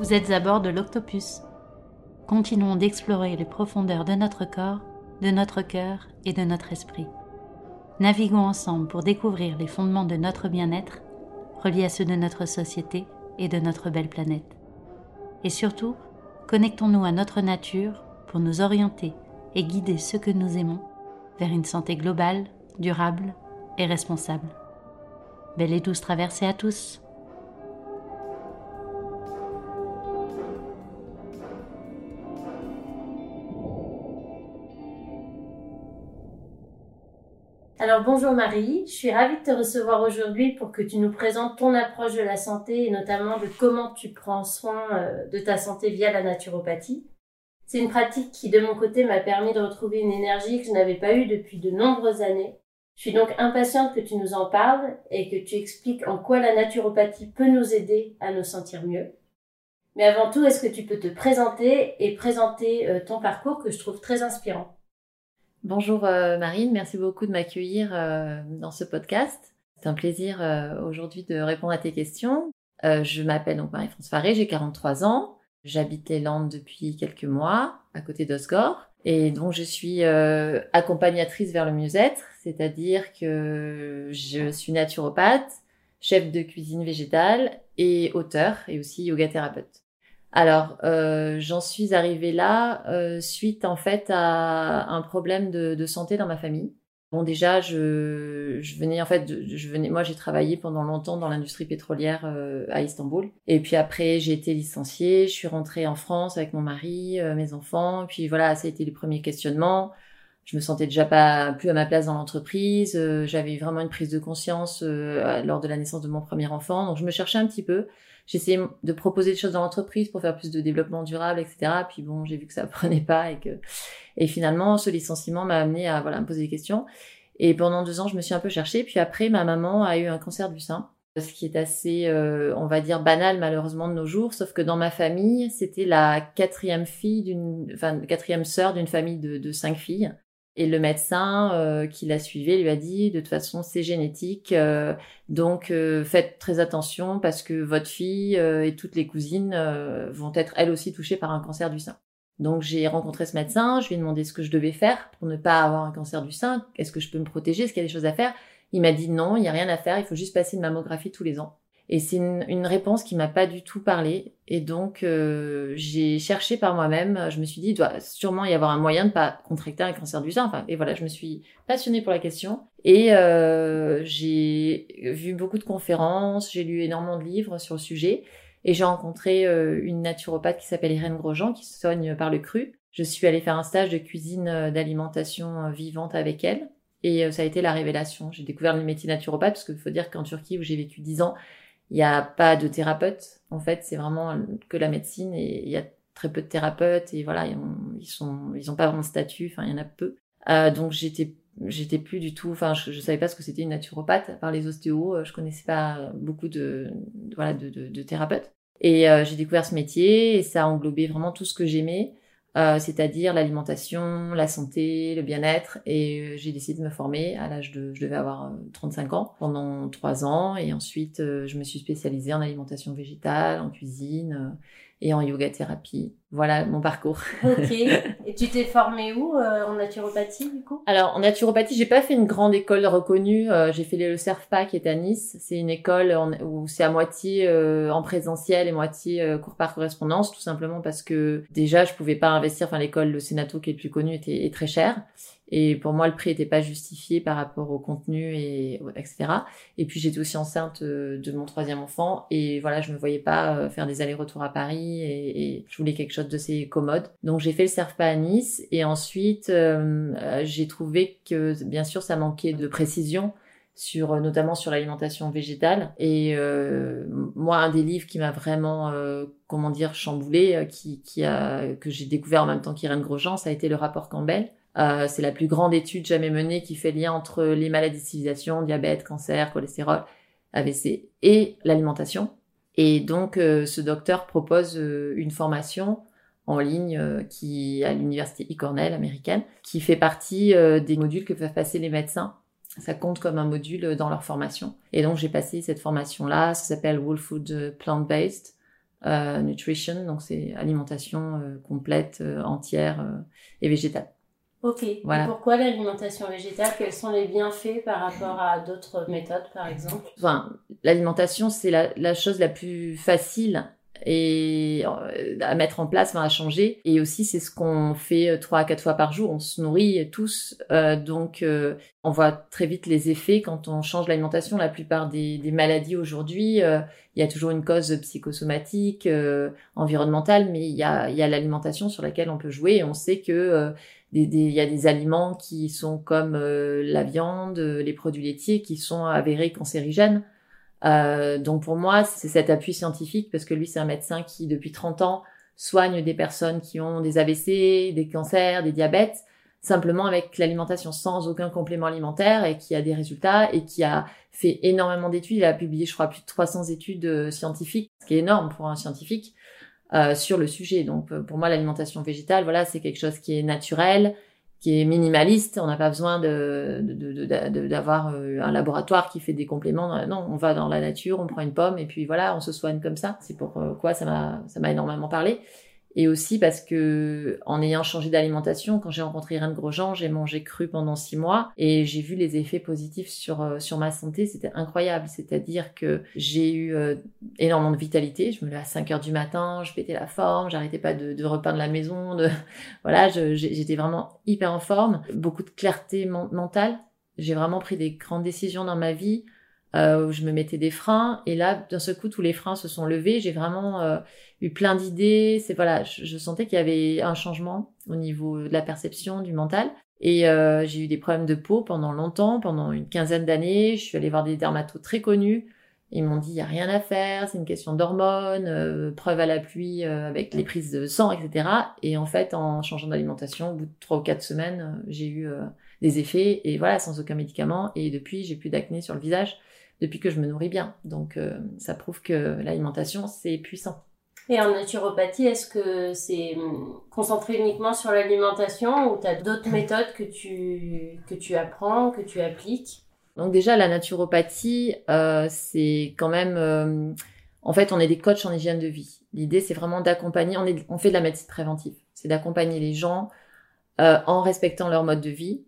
Vous êtes à bord de l'Octopus. Continuons d'explorer les profondeurs de notre corps, de notre cœur et de notre esprit. Naviguons ensemble pour découvrir les fondements de notre bien-être, reliés à ceux de notre société et de notre belle planète. Et surtout, connectons-nous à notre nature pour nous orienter et guider ceux que nous aimons vers une santé globale, durable et responsable. Belle et douce traversée à tous. Alors bonjour Marie, je suis ravie de te recevoir aujourd'hui pour que tu nous présentes ton approche de la santé et notamment de comment tu prends soin euh, de ta santé via la naturopathie. C'est une pratique qui de mon côté m'a permis de retrouver une énergie que je n'avais pas eue depuis de nombreuses années. Je suis donc impatiente que tu nous en parles et que tu expliques en quoi la naturopathie peut nous aider à nous sentir mieux. Mais avant tout, est-ce que tu peux te présenter et présenter euh, ton parcours que je trouve très inspirant? Bonjour euh, Marine, merci beaucoup de m'accueillir euh, dans ce podcast. C'est un plaisir euh, aujourd'hui de répondre à tes questions. je m'appelle donc Marie-France Faré, j'ai 43 ans. J'habite les Landes depuis quelques mois, à côté d'Osgore. Et donc je suis accompagnatrice vers le mieux-être, c'est-à-dire que je suis naturopathe, chef de cuisine végétale et auteur et aussi yoga thérapeute. Alors, euh, j'en suis arrivée là euh, suite en fait à un problème de, de, santé dans ma famille. Bon, déjà, je, je venais en fait, je venais, moi, j'ai travaillé pendant longtemps dans l'industrie pétrolière euh, à Istanbul. Et puis après, j'ai été licenciée. Je suis rentrée en France avec mon mari, euh, mes enfants. Puis voilà, ça a été les premiers questionnements. Je me sentais déjà pas plus à ma place dans l'entreprise. Euh, j'avais vraiment une prise de conscience lors de la naissance de mon premier enfant. Donc, je me cherchais un petit peu j'essayais de proposer des choses dans l'entreprise pour faire plus de développement durable, etc. Puis bon, j'ai vu que ça prenait pas et que et finalement ce licenciement m'a amené à voilà me poser des questions. Et pendant deux ans, je me suis un peu cherchée. Puis après, ma maman a eu un cancer du sein, ce qui est assez, euh, on va dire, banal malheureusement de nos jours. Sauf que dans ma famille, c'était la quatrième fille d'une, enfin quatrième sœur d'une famille de, de cinq filles. Et le médecin euh, qui l'a suivi lui a dit de toute façon c'est génétique, euh, donc euh, faites très attention parce que votre fille et toutes les cousines vont être elles aussi touchées par un cancer du sein. Donc j'ai rencontré ce médecin, je lui ai demandé ce que je devais faire pour ne pas avoir un cancer du sein, est-ce que je peux me protéger, est-ce qu'il y a des choses à faire? Il m'a dit non, il n'y a rien à faire, il faut juste passer une mammographie tous les ans. Et c'est une, réponse qui m'a pas du tout parlé. Et donc, euh, j'ai cherché par moi-même. Je me suis dit, il doit sûrement y avoir un moyen de pas contracter un cancer du sein. Enfin, et voilà, je me suis passionnée pour la question. Et euh, j'ai vu beaucoup de conférences, j'ai lu énormément de livres sur le sujet. Et j'ai rencontré euh, une naturopathe qui s'appelle Irène Grosjean, qui soigne par le cru. Je suis allée faire un stage de cuisine d'alimentation vivante avec elle. Et ça a été la révélation. J'ai découvert le métier naturopathe parce qu'il faut dire qu'en Turquie, où j'ai vécu dix ans, il n'y a pas de thérapeute. En fait, c'est vraiment que la médecine et il y a très peu de thérapeutes et voilà, ils sont, ils ont pas vraiment de statut. Enfin, il y en a peu. Euh, donc j'étais, j'étais plus du tout. Enfin, je, je savais pas ce que c'était une naturopathe. Par les ostéos, euh, je connaissais pas beaucoup de, voilà, de, de, de thérapeutes. Et euh, j'ai découvert ce métier et ça a englobé vraiment tout ce que j'aimais. Euh, c'est-à-dire l'alimentation, la santé, le bien-être. Et euh, j'ai décidé de me former à l'âge de, je devais avoir 35 euh, ans, pendant trois ans. Et ensuite, je me suis spécialisée en alimentation végétale, en cuisine et en yoga thérapie. Voilà mon parcours. Ok. Et tu t'es formée où euh, en naturopathie du coup? Alors en naturopathie, j'ai pas fait une grande école reconnue. Euh, j'ai fait le CERFPA qui est à Nice. C'est une école où c'est à moitié euh, en présentiel et moitié cours par correspondance, tout simplement parce que déjà je pouvais pas investir. Enfin l'école, le Sénato qui est le plus connu, était est très cher. Et pour moi, le prix n'était pas justifié par rapport au contenu et etc. Et puis j'étais aussi enceinte euh, de mon troisième enfant et voilà, je me voyais pas euh, faire des allers-retours à Paris et, je voulais quelque chose de ces commode. Donc j'ai fait le CERFPA à Nice et ensuite euh, j'ai trouvé que bien sûr ça manquait de précision sur notamment sur l'alimentation végétale et moi un des livres qui m'a vraiment comment dire chamboulé qui, qui a que j'ai découvert en même temps qu'Irène Grosjean ça a été le rapport Campbell euh, c'est la plus grande étude jamais menée qui fait lien entre les maladies de diabète, cancer, cholestérol, AVC et l'alimentation. Et donc, euh, ce docteur propose euh, une formation en ligne qui à l'université E. Cornell américaine, qui fait partie des modules que peuvent passer les médecins. Ça compte comme un module dans leur formation. Et donc, j'ai passé cette formation-là. Ça s'appelle Whole Food Plant-Based. nutrition, donc c'est alimentation complète, entière et végétale. Ok. Voilà. Et pourquoi l'alimentation végétale? Quels sont les bienfaits par rapport à d'autres méthodes, par exemple? Enfin, l'alimentation, c'est la, la, chose la plus facile et euh, à mettre en place, à changer. Et aussi, c'est ce qu'on fait euh, trois à quatre fois par jour. On se nourrit tous, euh, donc on voit très vite les effets quand on change l'alimentation. La plupart des, des maladies aujourd'hui, il y a toujours une cause psychosomatique, environnementale, mais il y a, y a l'alimentation sur laquelle on peut jouer. Et on sait que il y a des aliments qui sont comme la viande, les produits laitiers, qui sont avérés cancérigènes. Euh, donc pour moi, c'est cet appui scientifique parce que lui, c'est un médecin qui, depuis 30 ans, soigne des personnes qui ont des AVC, des cancers, des diabètes, simplement avec l'alimentation sans aucun complément alimentaire et qui a des résultats et qui a fait énormément d'études. Il a publié, je crois, plus de 300 études euh, scientifiques, ce qui est énorme pour un scientifique, euh, sur le sujet. Donc pour moi, l'alimentation végétale, voilà, c'est quelque chose qui est naturel, qui est minimaliste. On n'a pas besoin de, d'avoir euh, un laboratoire qui fait des compléments. Non, on va dans la nature, on prend une pomme et puis voilà, on se soigne comme ça. C'est pourquoi ça m'a, ça m'a énormément parlé et aussi parce que en ayant changé d'alimentation, quand j'ai rencontré Irène Grosjean, j'ai mangé cru pendant six mois et j'ai vu les effets positifs sur euh, sur ma santé. C'était incroyable. C'est-à-dire que j'ai eu euh, énormément de vitalité. Je me levais à 5 heures du matin, je pétais la forme, j'arrêtais pas de, de repeindre la maison. De... voilà, j'étais vraiment hyper en forme. Beaucoup de clarté mentale. J'ai vraiment pris des grandes décisions dans ma vie euh, où je me mettais des freins. Et là, d'un seul coup, tous les freins se sont levés. J'ai vraiment euh, eu plein d'idées. C'est voilà, je, sentais qu'il y avait un changement au niveau de la perception, du mental. Et euh, j'ai eu des problèmes de peau pendant longtemps, pendant une quinzaine d'années. Je suis allée voir des dermatos très connus. Ils m'ont dit, il n'y a rien à faire, c'est une question d'hormones, euh, preuve à la pluie avec les prises de sang, etc. Et en fait, en changeant d'alimentation, au bout de trois ou quatre semaines, j'ai eu des effets, et voilà, sans aucun médicament. Et depuis, j'ai plus d'acné sur le visage depuis que je me nourris bien. Donc euh, ça prouve que l'alimentation, c'est puissant. Et en naturopathie, est-ce que c'est concentré uniquement sur l'alimentation ou tu as d'autres méthodes que tu, que tu apprends, que tu appliques? Donc déjà, la naturopathie, euh, c'est quand même... Euh, en fait, on est des coachs en hygiène de vie. L'idée, c'est vraiment d'accompagner, on, on fait de la médecine préventive. C'est d'accompagner les gens en respectant leur mode de vie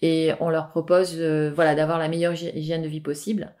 et on leur propose voilà, d'avoir la meilleure hygiène de vie possible.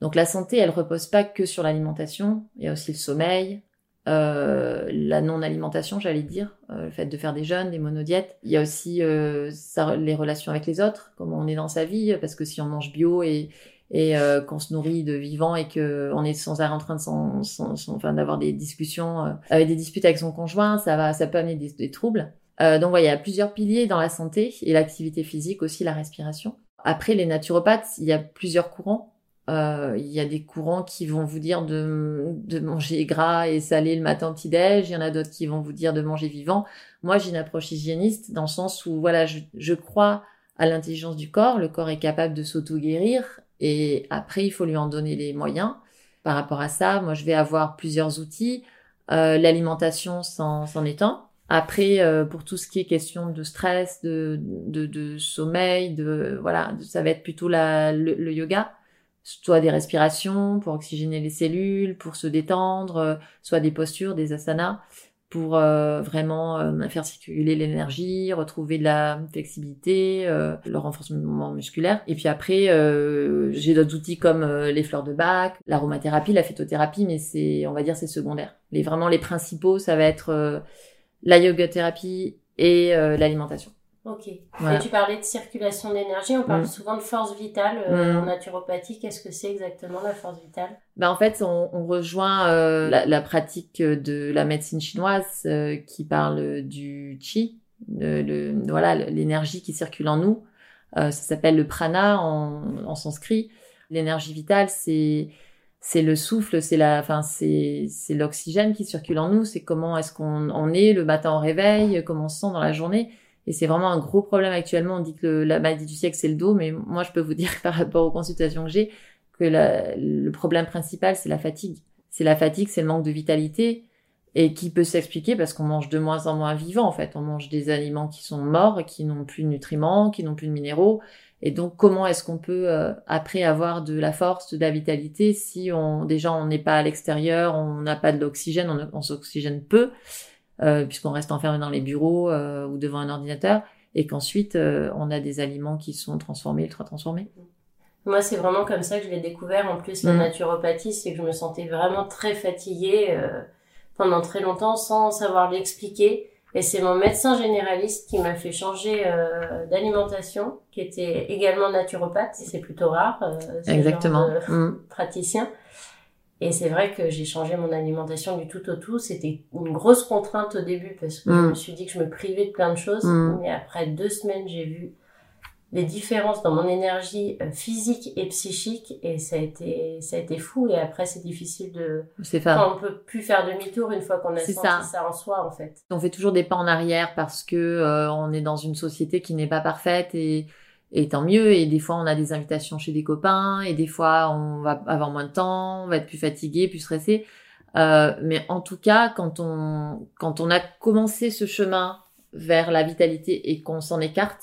Donc la santé, elle repose pas que sur l'alimentation, il y a aussi le sommeil, euh, la non-alimentation, j'allais dire, euh, le fait de faire des jeûnes, des monodiètes. Il y a aussi euh, ça, les relations avec les autres, comment on est dans sa vie, parce que si on mange bio et, et euh, qu'on se nourrit de vivant et que on est sans arrêt en train de s'en, enfin, d'avoir des discussions, euh, avec des disputes avec son conjoint, ça va, ça peut amener des, des troubles. donc voilà, il y a plusieurs piliers dans la santé et l'activité physique aussi, la respiration. Après, les naturopathes, il y a plusieurs courants. Euh, il y a des courants qui vont vous dire de, de manger gras et salé le matin au petit-déj. Il y en a d'autres qui vont vous dire de manger vivant. Moi, j'ai une approche hygiéniste dans le sens où, voilà, je, je crois à l'intelligence du corps. Le corps est capable de s'auto-guérir et après, il faut lui en donner les moyens. Par rapport à ça, moi, je vais avoir plusieurs outils. Euh, L'alimentation s'en est un. Après, euh, pour tout ce qui est question de stress, de, de, de sommeil, de voilà, ça va être plutôt la, le yoga soit des respirations pour oxygéner les cellules, pour se détendre, euh, soit des postures, des asanas pour euh, vraiment euh, faire circuler l'énergie, retrouver de la flexibilité, le renforcement musculaire. Et puis après, j'ai d'autres outils comme les fleurs de bac, l'aromathérapie, la phytothérapie, mais c'est, on va dire, c'est secondaire. Les vraiment les principaux, ça va être la yoga thérapie et l'alimentation. Ok. Et tu parlais de circulation d'énergie, on parle mm. souvent de force vitale euh, mm. en naturopathie. Qu'est-ce que c'est exactement la force vitale? Ben, En fait, on, on rejoint euh, la, la, pratique de la médecine chinoise euh, qui parle du qi, le, le voilà l'énergie qui circule en nous. ça s'appelle le prana en, en sanskrit. L'énergie vitale, c'est c'est le souffle, c'est la, enfin c'est c'est l'oxygène qui circule en nous. C'est comment est-ce qu'on on est le matin au réveil, comment on se sent dans la journée. Et c'est vraiment un gros problème actuellement. On dit que la maladie du siècle, c'est le dos, mais moi, je peux vous dire par rapport aux consultations que j'ai, que le problème principal, c'est la fatigue. C'est la fatigue, c'est le manque de vitalité, et qui peut s'expliquer parce qu'on mange de moins en moins vivant, en fait. On mange des aliments qui sont morts, qui n'ont plus de nutriments, qui n'ont plus de minéraux, Et donc, comment est-ce qu'on peut euh, après avoir de la force, de la vitalité si on déjà on n'est pas à l'extérieur, on n'a pas de l'oxygène, on, on s'oxygène peu, euh, puisqu'on reste enfermé dans les bureaux euh, ou devant un ordinateur, et qu'ensuite on a des aliments qui sont transformés, ultra transformés. Moi, c'est vraiment comme ça que je l'ai découvert. En plus, la mm. naturopathie, c'est que je me sentais vraiment très fatiguée pendant très longtemps sans savoir l'expliquer. Et c'est mon médecin généraliste qui m'a fait changer euh, d'alimentation, qui était également naturopathe. C'est plutôt rare. Euh, Exactement. Mm. Praticien. Et c'est vrai que j'ai changé mon alimentation du tout au tout. C'était une grosse contrainte au début parce que je mm. me suis dit que je me privais de plein de choses. Mm. Mais après deux semaines, j'ai vu les différences dans mon énergie euh, physique et psychique et ça a été ça a été fou et après c'est difficile de c'est on peut plus faire demi-tour une fois qu'on a senti ça. ça. en soi en fait on fait toujours des pas en arrière parce que euh, on est dans une société qui n'est pas parfaite et et tant mieux et des fois on a des invitations chez des copains et des fois on va avoir moins de temps on va être plus fatigué plus stressé euh, mais en tout cas quand on quand on a commencé ce chemin vers la vitalité et qu'on s'en écarte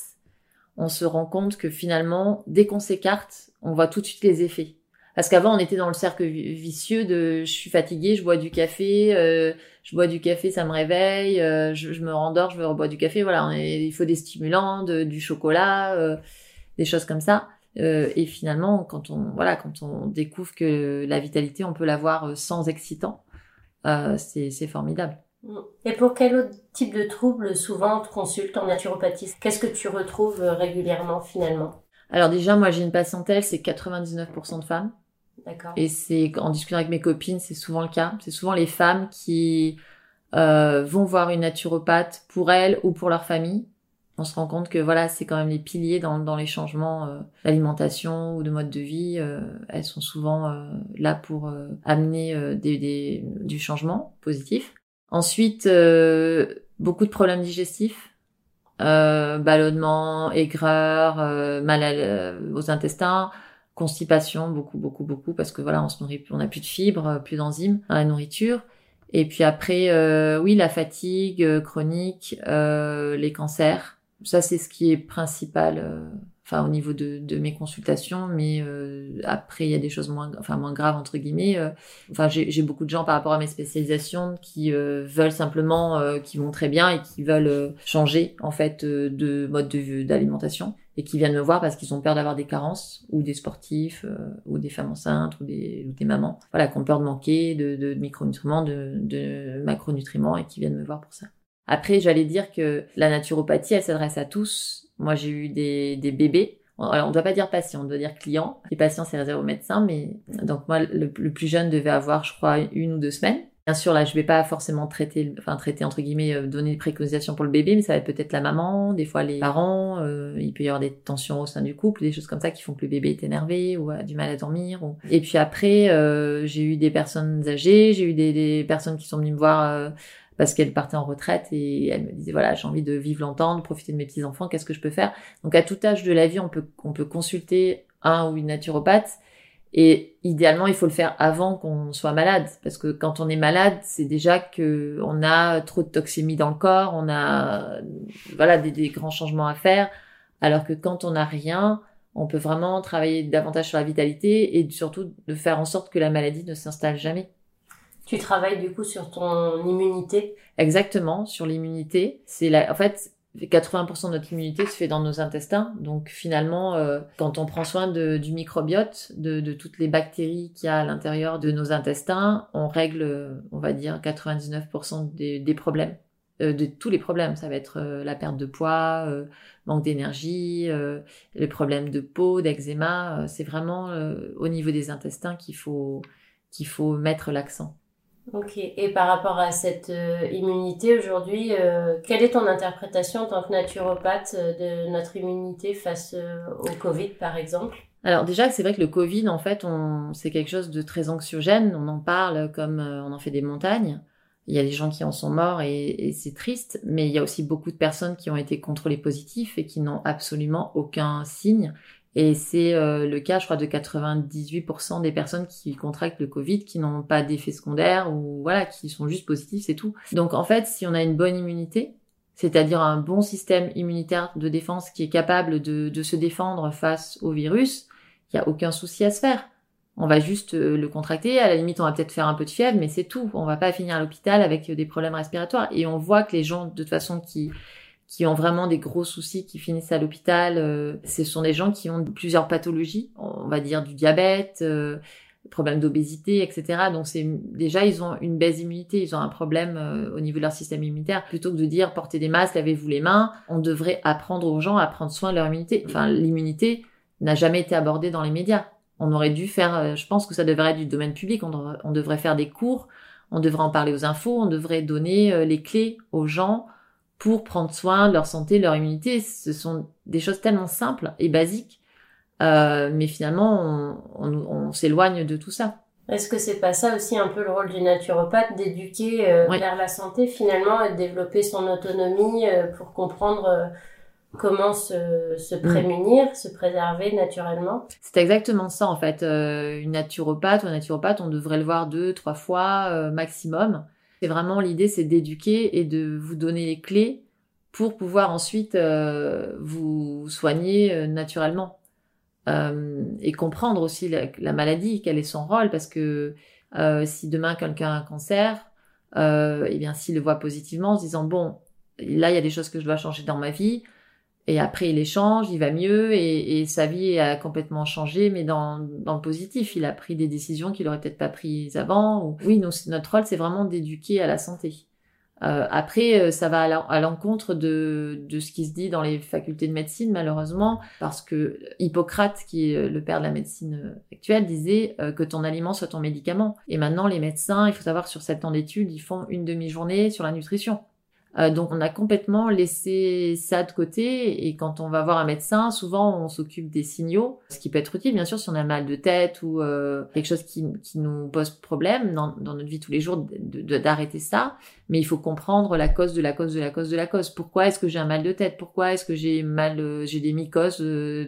on se rend compte que finalement, dès qu'on s'écarte, on voit tout de suite les effets. Parce qu'avant, on était dans le cercle vicieux de je suis fatigué, je bois du café, euh, je bois du café, ça me réveille, euh, je, me rendors, je veux reboire du café. Voilà, il faut des stimulants, du chocolat, euh, des choses comme ça. et finalement, quand on voilà, quand on découvre que la vitalité, on peut l'avoir sans excitant, c'est formidable. Et pour quel autre type de trouble souvent on te consulte en naturopathie? Qu'est-ce que tu retrouves euh, régulièrement finalement? Alors déjà, moi j'ai une patientèle, c'est 99% de femmes. Et c'est en discutant avec mes copines, c'est souvent le cas. C'est souvent les femmes qui euh, vont voir une naturopathe pour elles ou pour leur famille. On se rend compte que voilà, c'est quand même les piliers dans, dans les changements euh, d'alimentation ou de mode de vie. Euh, elles sont souvent euh, là pour amener des, des, du changement positif. Ensuite, beaucoup de problèmes digestifs, ballonnement, aigreur, mal aux intestins, constipation, beaucoup, beaucoup, beaucoup, parce que voilà, on se nourrit, on n'a plus de fibres, plus d'enzymes dans la nourriture. Et puis après, oui, la fatigue chronique, les cancers. Ça, c'est ce qui est principal enfin au niveau de, de mes consultations, mais euh, après il y a des choses moins, enfin moins graves entre guillemets. Euh. enfin j'ai beaucoup de gens par rapport à mes spécialisations qui euh, veulent simplement, qui vont très bien et qui veulent changer en fait de mode de d'alimentation et qui viennent me voir parce qu'ils ont peur d'avoir des carences ou des sportifs ou des femmes enceintes ou des, ou des mamans, voilà, qui ont peur de manquer de, de micronutriments, de, de macronutriments et qui viennent me voir pour ça. Après, j'allais dire que la naturopathie, elle s'adresse à tous moi, j'ai eu des, des bébés. On ne doit pas dire patient, on doit dire client. Les patients, c'est réservé aux médecins, mais donc moi, le, plus jeune devait avoir, je crois, une ou deux semaines. Bien sûr, là, je vais pas forcément traiter, enfin traiter entre guillemets, euh, donner des préconisations pour le bébé, mais ça va être peut-être la maman, des fois les parents. Euh, il peut y avoir des tensions au sein du couple, des choses comme ça qui font que le bébé est énervé ou a du mal à dormir. Et puis après, euh, j'ai eu des personnes âgées, j'ai eu des, personnes qui sont venues me voir parce qu'elle partait en retraite et elle me disait voilà j'ai envie de vivre longtemps, de profiter de mes petits enfants, qu'est-ce que je peux faire? Donc à tout âge de la vie, on peut on peut consulter un ou une naturopathe et idéalement il faut le faire avant qu'on soit malade parce que quand on est malade, c'est déjà que on a trop de toxémie dans le corps, on a voilà des, des grands changements à faire alors que quand on n'a rien, on peut vraiment travailler davantage sur la vitalité et surtout de faire en sorte que la maladie ne s'installe jamais. Tu travailles du coup sur ton immunité? Exactement, sur l'immunité. C'est la... En fait, 80% de notre immunité se fait dans nos intestins. Donc finalement, euh, quand on prend soin de, du microbiote, de, toutes les bactéries qu'il y a à l'intérieur de nos intestins, on règle, on va dire, 99% des, des problèmes. Euh, de tous les problèmes, ça va être euh, la perte de poids, manque d'énergie, les problèmes de peau, d'eczéma. c'est vraiment au niveau des intestins qu'il faut qu'il faut mettre l'accent. Ok. Et par rapport à cette euh, immunité aujourd'hui, euh, quelle est ton interprétation en tant que naturopathe euh, de notre immunité face au Covid, par exemple? Alors déjà, c'est vrai que le Covid, en fait, c'est quelque chose de très anxiogène. On en parle comme on en fait des montagnes. Il y a des gens qui en sont morts et, et c'est triste, mais il y a aussi beaucoup de personnes qui ont été contrôlées positifs et qui n'ont absolument aucun signe et c'est euh, le cas, je crois, de 98% des personnes qui contractent le Covid, qui n'ont pas d'effet secondaire ou voilà, qui sont juste positifs, c'est tout. Donc en fait, si on a une bonne immunité, c'est-à-dire un bon système immunitaire de défense qui est capable de, de se défendre face au virus, il n'y a aucun souci à se faire. On va juste euh, le contracter, à la limite on va peut-être faire un peu de fièvre, mais c'est tout. On va pas finir à l'hôpital avec des problèmes respiratoires. Et on voit que les gens, de toute façon, qui qui ont vraiment des gros soucis, qui finissent à l'hôpital, euh, ce sont des gens qui ont plusieurs pathologies, on va dire du diabète, euh, problèmes d'obésité, etc. Donc c'est déjà ils ont une baisse d'immunité, ils ont un problème euh, au niveau de leur système immunitaire. Plutôt que de dire portez des masques, lavez-vous les mains, on devrait apprendre aux gens à prendre soin de leur immunité. Enfin l'immunité n'a jamais été abordée dans les médias. On aurait dû faire, euh, je pense que ça devrait être du domaine public. On devrait, on devrait faire des cours, on devrait en parler aux infos, on devrait donner euh, les clés aux gens pour prendre soin de leur santé, de leur immunité. Ce sont des choses tellement simples et basiques euh, mais finalement, on, on, on s'éloigne de tout ça. Est-ce que c'est pas ça aussi un peu le rôle du naturopathe d'éduquer euh, vers la santé finalement et de développer son autonomie euh, pour comprendre euh, comment se, se mm. prémunir, se préserver naturellement? C'est exactement ça en fait. une naturopathe ou un naturopathe, on devrait le voir deux, trois fois maximum. C'est vraiment l'idée, c'est d'éduquer et de vous donner les clés pour pouvoir ensuite vous soigner naturellement. Euh, et comprendre aussi la, maladie, quel est son rôle, parce que euh, si demain quelqu'un a un cancer, euh, eh bien s'il le voit positivement, en se disant bon, là il y a des choses que je dois changer dans ma vie, et après il échange, il va mieux, et, et sa vie a complètement changé, mais dans, dans le positif, il a pris des décisions qu'il aurait peut-être pas prises avant. Ou... Oui, notre rôle c'est vraiment d'éduquer à la santé. Euh, après, euh, ça va à l'encontre de, de ce qui se dit dans les facultés de médecine, malheureusement, parce que Hippocrate, qui est le père de la médecine actuelle, disait euh, que ton aliment soit ton médicament. Et maintenant, les médecins, il faut savoir, sur sept ans d'études, ils font une demi-journée sur la nutrition. Euh, donc on a complètement laissé ça de côté et quand on va voir un médecin, souvent on s'occupe des signaux, ce qui peut être utile bien sûr si on a mal de tête ou euh, quelque chose qui, qui, nous pose problème dans, dans, notre vie tous les jours, d'arrêter ça. Mais il faut comprendre la cause de la cause de la cause de la cause. Pourquoi est-ce que j'ai un mal de tête? Pourquoi est-ce que j'ai mal, euh, j'ai des mycoses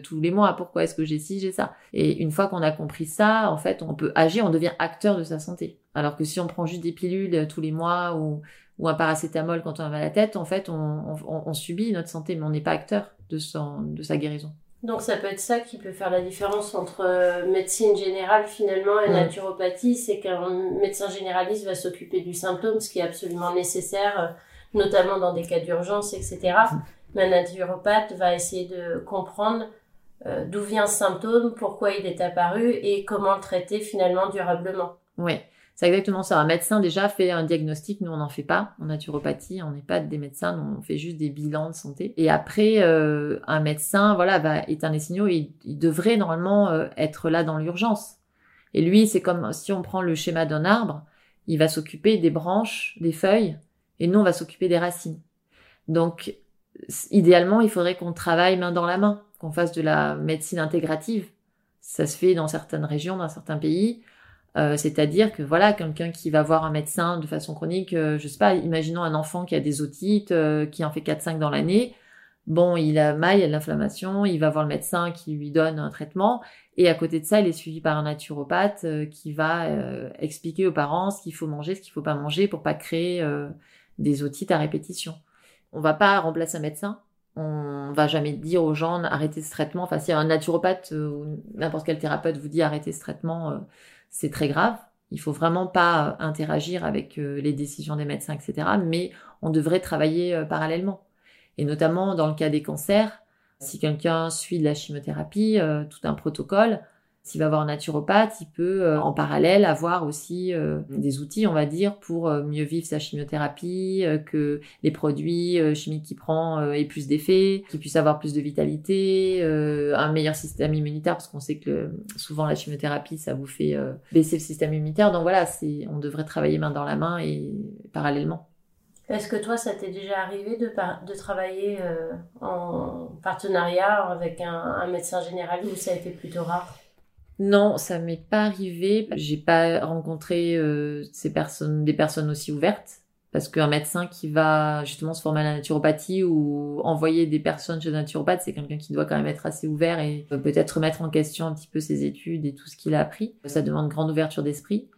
tous les mois? Pourquoi est-ce que j'ai ci, j'ai ça? Et une fois qu'on a compris ça, en fait, on peut agir, on devient acteur de sa santé. Alors que si on prend juste des pilules tous les mois ou ou un paracétamol quand on a mal à la tête, en fait, on, subit notre santé, mais on n'est pas acteur de, son, de sa guérison. Donc ça peut être ça qui peut faire la différence entre euh, médecine générale finalement et naturopathie, c'est qu'un médecin généraliste va s'occuper du symptôme, ce qui est absolument nécessaire, euh, notamment dans des cas d'urgence, etc. Mais un naturopathe va essayer de comprendre euh, d'où vient ce symptôme, pourquoi il est apparu et comment le traiter finalement durablement. Oui. C'est exactement ça. Un médecin déjà fait un diagnostic, nous on n'en fait pas en naturopathie, on n'est pas des médecins, nous on fait juste des bilans de santé. Et après, euh, un médecin, voilà, va éteindre les signaux. Et il, devrait normalement euh, être là dans l'urgence. Et lui, c'est comme si on prend le schéma d'un arbre, il va s'occuper des branches, des feuilles, et nous on va s'occuper des racines. Donc, idéalement, il faudrait qu'on travaille main dans la main, qu'on fasse de la médecine intégrative. Ça se fait dans certaines régions, dans certains pays. Euh, c'est-à-dire que voilà, quelqu'un qui va voir un médecin de façon chronique, euh, je sais pas, imaginons un enfant qui a des otites, euh, qui en fait 4-5 dans l'année. Bon, il a mal, il a de l'inflammation, il va voir le médecin qui lui donne un traitement. Et à côté de ça, il est suivi par un naturopathe qui va expliquer aux parents ce qu'il faut manger, ce qu'il faut pas manger pour pas créer des otites à répétition. On va pas remplacer un médecin. On va jamais dire aux gens arrêtez ce traitement. Enfin, si un naturopathe ou n'importe quel thérapeute vous dit arrêtez ce traitement, c'est très grave. Il faut vraiment pas interagir avec euh, les décisions des médecins, etc. Mais on devrait travailler euh, parallèlement. Et notamment dans le cas des cancers, si quelqu'un suit de la chimiothérapie, euh, tout un protocole, s'il va voir un naturopathe, il peut euh, en parallèle avoir aussi euh, des outils, on va dire, pour euh, mieux vivre sa chimiothérapie, que les produits chimiques qu'il prend aient plus d'effets, qu'il puisse avoir plus de vitalité, un meilleur système immunitaire, parce qu'on sait que souvent la chimiothérapie, ça vous fait baisser le système immunitaire. Donc voilà, c'est, on devrait travailler main dans la main et parallèlement. Est-ce que toi, ça t'est déjà arrivé de, de travailler en partenariat avec un, un médecin généraliste ou ça a été plutôt rare? Non, ça m'est pas arrivé. J'ai pas rencontré euh, ces personnes, des personnes aussi ouvertes. Parce qu'un médecin qui va justement se former à la naturopathie ou envoyer des personnes chez un naturopathe, c'est quelqu'un qui doit quand même être assez ouvert et peut-être remettre en question un petit peu ses études et tout ce qu'il a appris. Ça demande grande ouverture d'esprit.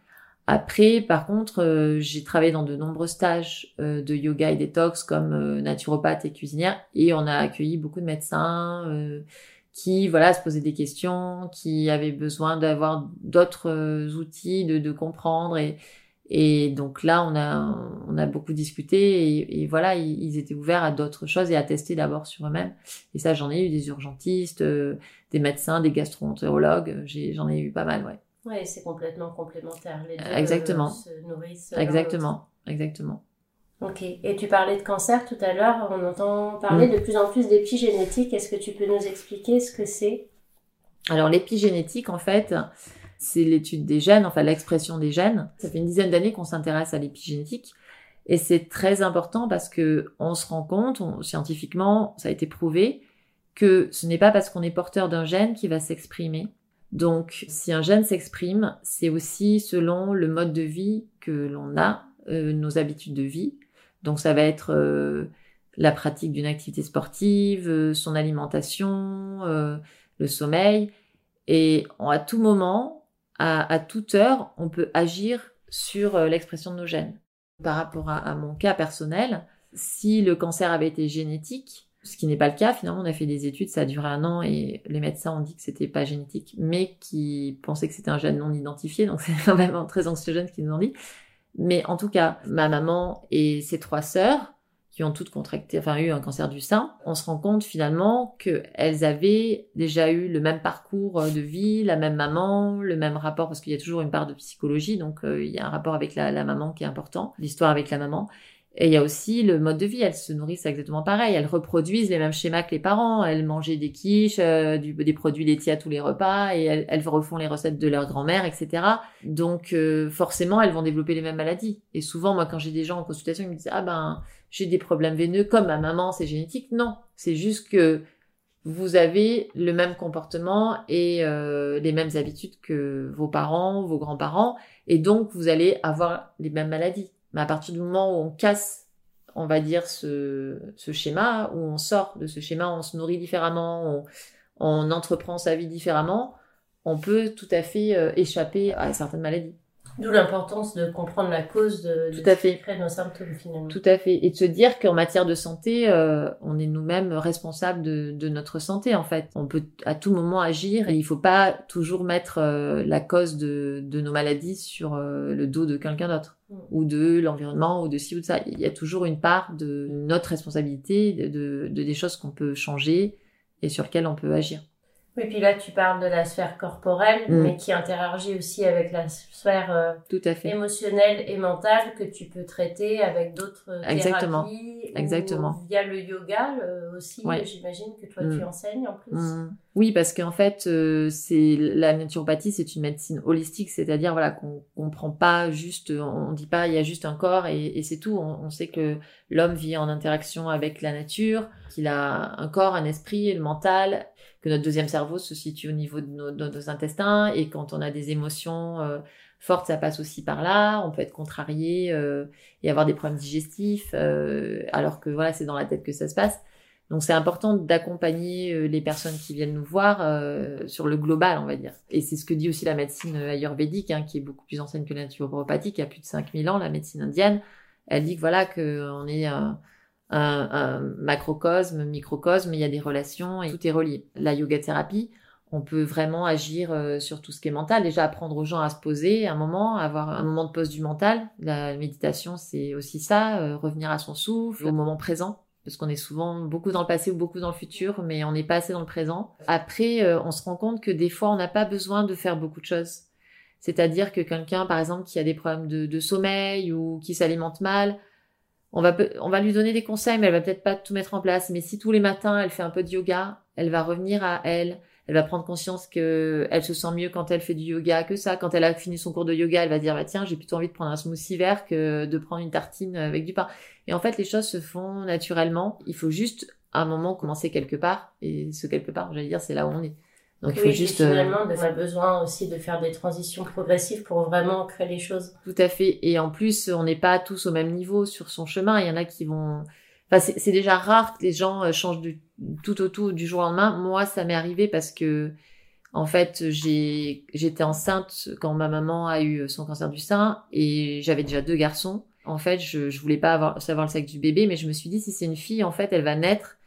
Après, par contre, euh, j'ai travaillé dans de nombreux stages euh, de yoga et détox comme euh, naturopathe et cuisinière, et on a accueilli beaucoup de médecins qui, voilà, se posaient des questions, qui avaient besoin d'avoir d'autres outils, de, de comprendre et et donc là, on a, on a beaucoup discuté et, et voilà, ils, étaient ouverts à d'autres choses et à tester d'abord sur eux-mêmes. Et ça, j'en ai eu des urgentistes, des médecins, des gastroentérologues, j'en ai, eu pas mal, ouais. Ouais, c'est complètement complémentaire. Les deux exactement. se nourrissent. Exactement, exactement. Ok. Et tu parlais de cancer tout à l'heure. On entend parler mm. de plus en plus d'épigénétique. Est-ce que tu peux nous expliquer ce que c'est? Alors l'épigénétique, en fait, c'est l'étude des gènes, enfin l'expression des gènes. Ça fait une dizaine d'années qu'on s'intéresse à l'épigénétique. Et c'est très important parce que on se rend compte, scientifiquement, ça a été prouvé, que ce n'est pas parce qu'on est porteur d'un gène qui va s'exprimer. Donc, si un gène s'exprime, c'est aussi selon le mode de vie que l'on a, euh, nos habitudes de vie. Donc, ça va être euh, la pratique d'une activité sportive, euh, son alimentation, le sommeil. Et à tout moment, à, toute heure, on peut agir sur euh, l'expression de nos gènes. Par rapport à, mon cas personnel, si le cancer avait été génétique, ce qui n'est pas le cas, finalement, on a fait des études, ça a duré un an et les médecins ont dit que c'était pas génétique, mais qui pensaient que c'était un gène non identifié, donc c'est quand même très anxiogène ce qu'ils nous ont dit. Mais en tout cas, ma maman et ses trois sœurs, qui ont toutes contracté, enfin eu un cancer du sein, on se rend compte finalement qu'elles avaient déjà eu le même parcours de vie, la même maman, le même rapport, parce qu'il y a toujours une part de psychologie, donc euh, il y a un rapport avec la maman qui est important, l'histoire avec la maman. Et il y a aussi le mode de vie, elles se nourrissent exactement pareil, elles reproduisent les mêmes schémas que les parents, elles mangeaient des quiches, euh, du, des produits laitiers à tous les repas, et elles, elles refont les recettes de leur grand-mère, etc. Donc forcément, elles vont développer les mêmes maladies. Et souvent, moi, quand j'ai des gens en consultation, ils me disent, ah ben, j'ai des problèmes veineux comme ma maman, c'est génétique. Non, c'est juste que vous avez le même comportement et euh, les mêmes habitudes que vos parents, vos grands-parents, et donc vous allez avoir les mêmes maladies. Mais à partir du moment où on casse, on va dire, ce, ce schéma, où on sort de ce schéma, on se nourrit différemment, on, on entreprend sa vie différemment, on peut tout à fait euh, échapper à certaines maladies. D'où l'importance de comprendre la cause de, Tout à fait. nos symptômes finalement. Tout à fait. Et de se dire qu'en matière de santé, euh, on est nous-mêmes responsables de, de, notre santé en fait. On peut à tout moment agir et il faut pas toujours mettre euh, la cause de, de, nos maladies sur euh, le dos de quelqu'un d'autre. Ou de l'environnement ou de ci ou de ça. Il y a toujours une part de notre responsabilité, de, de des choses qu'on peut changer et sur lesquelles on peut agir. Oui, puis là, tu parles de la sphère corporelle, mm. mais qui interagit aussi avec la sphère euh, Tout à fait. émotionnelle et mentale que tu peux traiter avec d'autres Exactement. thérapies. Exactement. Ou via le yoga aussi, j'imagine que toi, tu mm. enseignes en plus. Mm. Oui, parce qu'en fait, euh, c'est la naturopathie, c'est une médecine holistique, c'est-à-dire voilà qu'on on prend pas juste, on dit pas il y a juste un corps et, et c'est tout. On, on, sait que l'homme vit en interaction avec la nature, qu'il a un corps, un esprit, le mental que notre deuxième cerveau se situe au niveau de nos, intestins et quand on a des émotions euh, fortes, ça passe aussi par là. On peut être contrarié euh, et avoir des problèmes digestifs, euh, alors que voilà, c'est dans la tête que ça se passe. Donc c'est important d'accompagner les personnes qui viennent nous voir sur le global, on va dire. Et c'est ce que dit aussi la médecine ayurvédique, hein, qui est beaucoup plus ancienne que la naturopathie, qui a plus de 5000 ans, la médecine indienne. Elle dit que voilà, qu'on est un, macrocosme, microcosme, il y a des relations et tout est relié. La yoga thérapie, on peut vraiment agir euh, sur tout ce qui est mental. Déjà apprendre aux gens à se poser un moment, avoir un moment de pause du mental. La méditation, c'est aussi ça, euh, revenir à son souffle, au moment présent. Parce qu'on est souvent beaucoup dans le passé ou beaucoup dans le futur, mais on n'est pas assez dans le présent. Après, euh, on se rend compte que des fois, on n'a pas besoin de faire beaucoup de choses. C'est-à-dire que quelqu'un, par exemple, qui a des problèmes de sommeil ou qui s'alimente mal, on va, on va lui donner des conseils, mais elle va peut-être pas tout mettre en place. Mais si tous les matins elle fait un peu de yoga, elle va revenir à elle. Elle va prendre conscience que elle se sent mieux quand elle fait du yoga que ça. Quand elle a fini son cours de yoga, elle va dire bah tiens j'ai plutôt envie de prendre un smoothie vert que de prendre une tartine avec du pain. Et en fait les choses se font naturellement. Il faut juste à un moment commencer quelque part et ce quelque part j'allais dire c'est là où on est. Donc il faut juste euh, finalement, on a besoin aussi de faire des transitions progressives pour vraiment créer les choses. Tout à fait. Et en plus, on n'est pas tous au même niveau sur son chemin. Il y en a qui vont. Enfin, c'est déjà rare que les gens euh, changent du tout au tout du jour au lendemain. Moi, ça m'est arrivé parce que En fait, j'ai, j'étais enceinte quand ma maman a eu son cancer du sein et j'avais déjà deux garçons. En fait, je, je voulais pas avoir, savoir le sexe du bébé, mais je me suis dit, si c'est une fille, en fait, elle va naître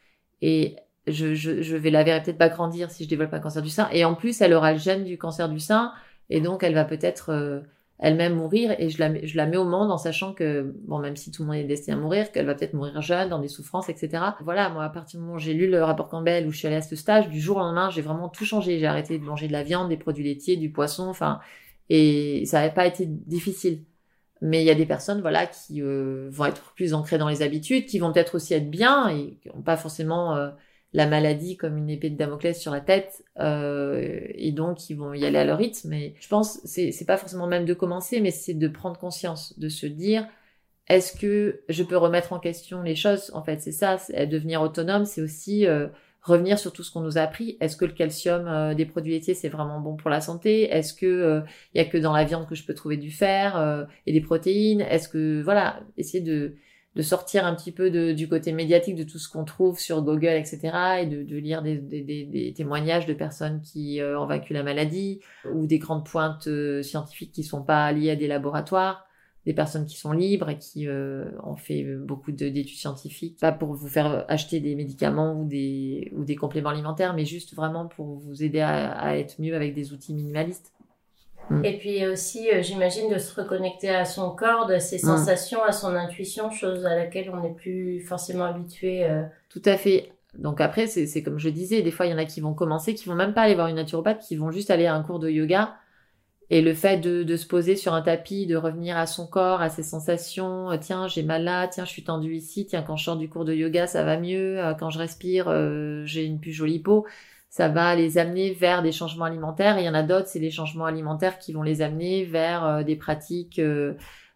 et je, je, je vais la verrai peut-être pas grandir si je développe un cancer du sein. Et en plus, elle aura le gène du cancer du sein et donc elle va peut-être euh, elle-même mourir et je la, je la mets au monde en sachant que, bon, même si tout le monde est destiné à mourir, qu'elle va peut-être mourir jeune, dans des souffrances, etc. Voilà, moi, à partir du moment où j'ai lu le rapport Campbell, où je suis allée à ce stage, du jour au lendemain, j'ai vraiment tout changé. J'ai arrêté de manger de la viande, des produits laitiers, du poisson, enfin, et ça n'avait pas été difficile. Mais il y a des personnes, voilà, qui euh, vont être plus ancrées dans les habitudes, qui vont peut-être aussi être bien et qui n'ont pas forcément euh, la maladie comme une épée de Damoclès sur la tête euh, et donc ils vont y aller à leur rythme. Mais je pense c'est c'est pas forcément même de commencer, mais c'est de prendre conscience, de se dire est-ce que je peux remettre en question les choses? En fait, c'est ça, devenir autonome, c'est aussi euh, revenir sur tout ce qu'on nous a appris. Est-ce que le calcium euh, des produits laitiers c'est vraiment bon pour la santé? Est-ce que il y a que dans la viande que je peux trouver du fer et des protéines? Est-ce que voilà, essayer de de sortir un petit peu de, du côté médiatique de tout ce qu'on trouve sur Google, etc., et de, de lire des, des, des, témoignages de personnes qui euh, ont vaincu la maladie, ou des grandes pointes euh, scientifiques qui sont pas liées à des laboratoires, des personnes qui sont libres et qui euh, ont fait beaucoup d'études scientifiques, pas pour vous faire acheter des médicaments ou des, ou des compléments alimentaires, mais juste vraiment pour vous aider à, à être mieux avec des outils minimalistes. Mm. Et puis aussi, euh, j'imagine, de se reconnecter à son corps, de ses mm. sensations, à son intuition, chose à laquelle on n'est plus forcément habitué. Euh. Tout à fait. Donc après, c'est comme je disais, des fois, il y en a qui vont commencer, qui vont même pas aller voir une naturopathe, qui vont juste aller à un cours de yoga. Et le fait de, de se poser sur un tapis, de revenir à son corps, à ses sensations, euh, tiens, j'ai mal là, tiens, je suis tendu ici, tiens, quand je sors du cours de yoga, ça va mieux, quand je respire, j'ai une plus jolie peau ça va les amener vers des changements alimentaires. Il y en a d'autres, c'est les changements alimentaires qui vont les amener vers euh, des pratiques euh,